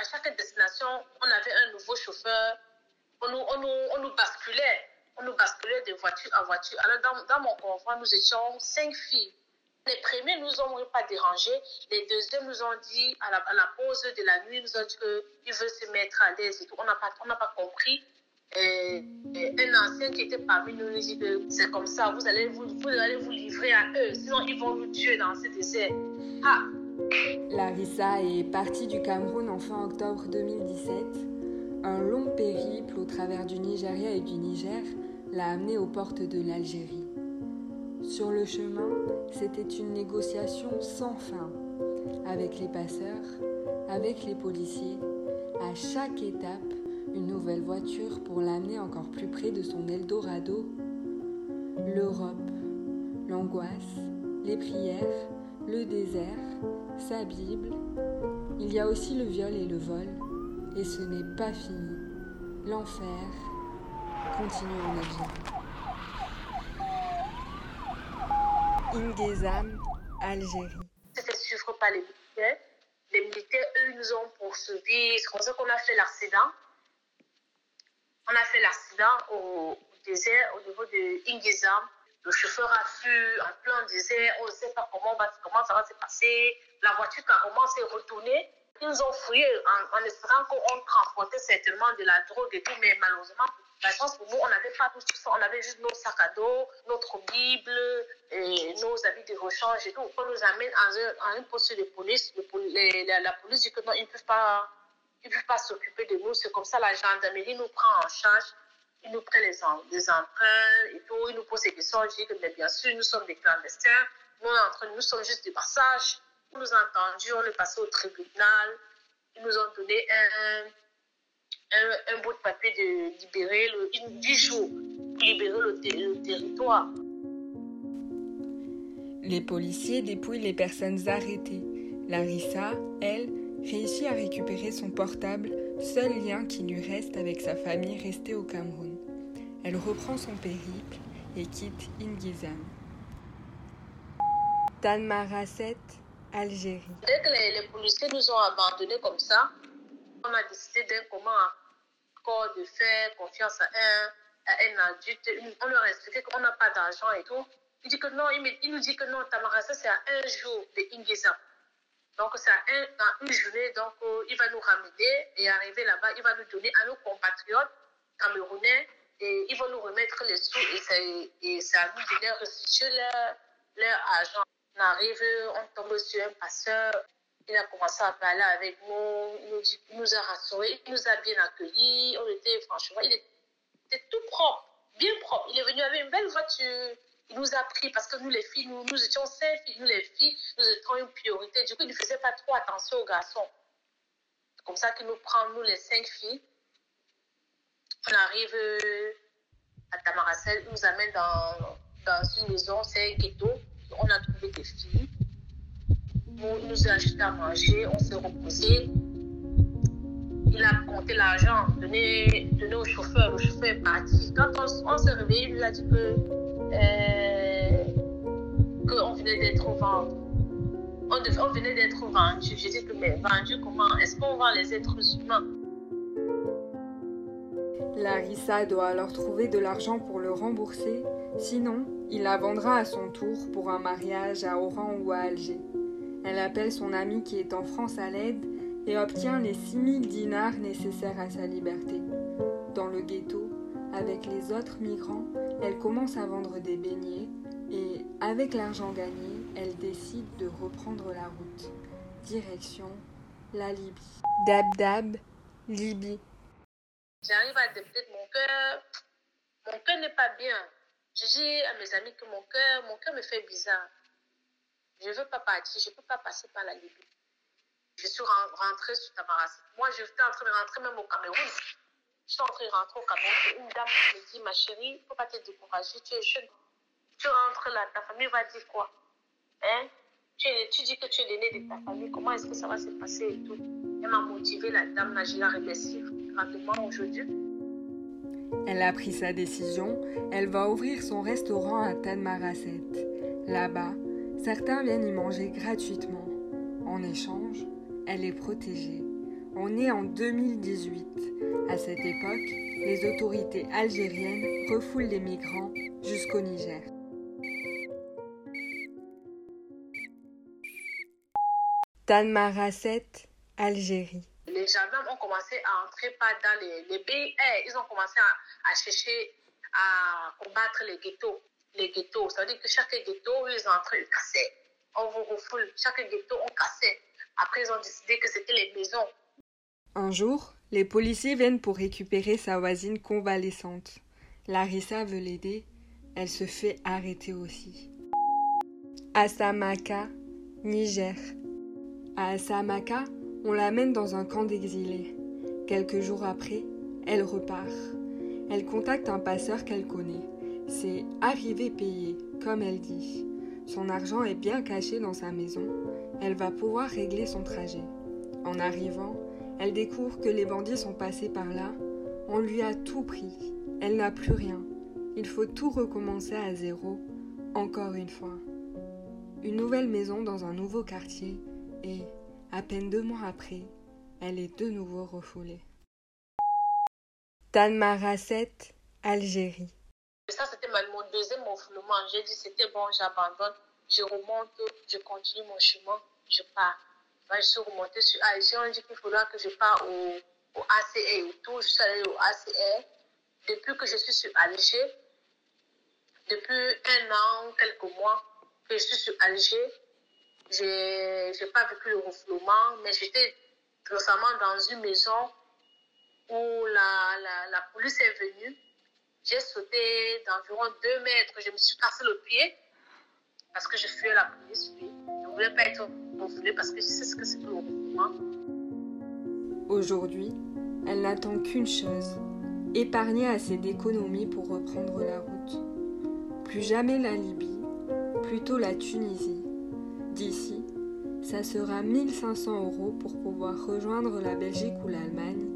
à chaque destination, on avait un nouveau chauffeur. On nous, on nous, on nous basculait. On nous basculait de voiture en voiture. Alors, dans, dans mon convoi, nous étions cinq filles. Les premiers nous ont pas dérangé. Les deuxièmes nous ont dit, à la, à la pause de la nuit, nous ont dit qu'ils veulent se mettre à l'aise et tout. On n'a pas, pas compris. Un ancien qui était parmi nous nous dit que c'est comme ça, vous allez vous, vous allez vous livrer à eux, sinon ils vont nous tuer dans ce désert. Ah, Larissa est partie du Cameroun en fin octobre 2017. Un long périple au travers du Nigeria et du Niger l'a amenée aux portes de l'Algérie. Sur le chemin, c'était une négociation sans fin avec les passeurs, avec les policiers. À chaque étape, une nouvelle voiture pour l'amener encore plus près de son Eldorado. L'Europe, l'angoisse, les prières, le désert, sa Bible. Il y a aussi le viol et le vol. Et ce n'est pas fini. L'enfer continue en Algérie. Ingezam, Algérie. c'était suivre par les militaires. Les militaires, eux, nous ont poursuivis. C'est comme ça qu'on a fait l'accident. On a fait l'accident au désert, au niveau de Ingezam. Le chauffeur a fui en plein désert. On ne sait pas comment, va- comment ça va se passer. La voiture carrément s'est retournée. Ils nous ont fouillé en, espérant qu'on transportait certainement de la drogue et tout, mais malheureusement, la chance pour nous, on n'avait pas tout ça. On avait juste nos sacs à dos, notre Bible, nos habits de rechange et tout. On nous amène à un, à un poste de police. La, police dit que non, ils ne peuvent pas, peuvent pas s'occuper de nous. C'est comme ça, la gendarmerie nous prend en charge. Ils nous prennent les, em- les emprunts et tout. Ils nous posent des questions. Je dis que bien sûr, nous sommes des clandestins. Nous, on est en train- nous sommes juste des passages. Ils nous ont entendus. On est passé au tribunal. Ils nous ont donné un, un, un bout de papier de libérer le, une- 10 jours pour libérer le territoire. Les policiers dépouillent les personnes arrêtées. Larissa, elle, réussit à récupérer son portable, seul lien qui lui reste avec sa famille restée au Cameroun. Elle reprend son périple et quitte Ingizam. Tanmaraset, Algérie. Dès que les, policiers nous ont abandonnés comme ça, on a décidé d'un commun accord de faire confiance à un, à un adulte. On leur a expliqué qu'on n'a pas d'argent et tout. Il, dit que non, il, nous dit que non, Tamarasa, c'est à un jour de Ingeza. Donc, un, dans une journée. Donc, euh, il va nous ramener et arriver là-bas, il va nous donner à nos compatriotes camerounais et ils vont nous remettre les sous et c'est et à nous leur restituer leur, leur argent. On arrive, on tombe sur un passeur. Il a commencé à parler avec nous. Il nous, il nous a rassurés. Il nous a bien accueillis. On était, franchement, il était tout propre, bien propre. Il est venu avec une belle voiture. Il nous a pris parce que nous, les filles, nous, nous étions cinq filles. Nous, les filles, nous étions une priorité. Du coup, il ne faisait pas trop attention aux garçons. C'est comme ça qu'il nous prend, nous, les cinq filles. On arrive euh, à Tamaracel. Il nous amène dans, dans une maison, c'est un ghetto. On a trouvé des filles. Il nous a acheté à manger. On s'est reposé. Il a compté l'argent, donné, donné au chauffeur. Le chauffeur est parti. Quand on, on s'est réveillé, il nous a dit que euh, On, venait d'être mais vendu comment? Est-ce qu'on vend les êtres humains? Larissa doit alors trouver de l'argent pour le rembourser, sinon il la vendra à son tour pour un mariage à Oran ou à Alger. Elle appelle son ami qui est en France à l'aide et obtient les 6000 dinars nécessaires à sa liberté. Dans le ghetto, avec les autres migrants, elle commence à vendre des beignets et, avec l'argent gagné, elle décide de reprendre la route. Direction la Libye. Dab-dab, Libye. J'arrive à de mon cœur. Mon cœur n'est pas bien. Je dis à mes amis que mon cœur, mon cœur me fait bizarre. Je ne veux pas partir, je ne peux pas passer par la Libye. Je suis ren- rentrée sur Tamaras. Moi, j'étais en train de rentrer même au Cameroun. Je suis en train de rentrer au Cameroun. et Une dame me dit, ma chérie, il ne faut pas te décourager, tu es jeune. Tu rentres là, ta famille va dire quoi? Hein? tu, tu dis que tu es l'aîné de ta famille, comment est-ce que ça va se passer et tout? Elle m'a motivée, la dame, là, je la remercie grandement aujourd'hui. Elle a pris sa décision, elle va ouvrir son restaurant à Tanmaraset. Là-bas, certains viennent y manger gratuitement. En échange, elle est protégée. On est en 2018. À cette époque, les autorités algériennes refoulent les migrants jusqu'au Niger. Tanmarasset, Algérie. Les gendarmes ont commencé à entrer pas dans les, les BR. Ils ont commencé à, à, chercher à combattre les ghettos. Les ghettos, ça veut dire que chaque ghetto, ils ont entré, ils cassaient. On vous refoule. Chaque ghetto, on cassait. Après, ils ont décidé que c'était les maisons. Un jour, les policiers viennent pour récupérer sa voisine convalescente. Larissa veut l'aider. Elle se fait arrêter aussi. Asamaka, Niger. À Asamaka, on l'amène dans un camp d'exilés. Quelques jours après, elle repart. Elle contacte un passeur qu'elle connaît. C'est arrivé payé, comme elle dit. Son argent est bien caché dans sa maison. Elle va pouvoir régler son trajet. En arrivant, elle découvre que les bandits sont passés par là. On lui a tout pris. Elle n'a plus rien. Il faut tout recommencer à zéro, encore une fois. Une nouvelle maison dans un nouveau quartier et, à peine deux mois après, elle est de nouveau refoulée. Tanmarasset, Algérie. Ça, c'était mon deuxième refoulement. J'ai dit, c'était bon, j'abandonne, je remonte, je continue mon chemin, je pars. je suis remontée sur Alger. On dit qu'il faudra que je parte au, au et tout. Je suis allée au ACR. Depuis que je suis sur Alger, depuis un an, quelques mois que je suis sur Alger, je n'ai pas vécu le refoulement, mais j'étais récemment dans une maison où la, la, la police est venue. J'ai sauté d'environ deux mètres, je me suis cassé le pied parce que je fuyais la police. Je ne voulais pas être refoulée parce que je sais ce que c'est que le refoulement. Aujourd'hui, elle n'attend qu'une chose épargner assez d'économies pour reprendre la route. Plus jamais la Libye, plutôt la Tunisie. D'ici, ça sera 1500 euros pour pouvoir rejoindre la Belgique ou l'Allemagne.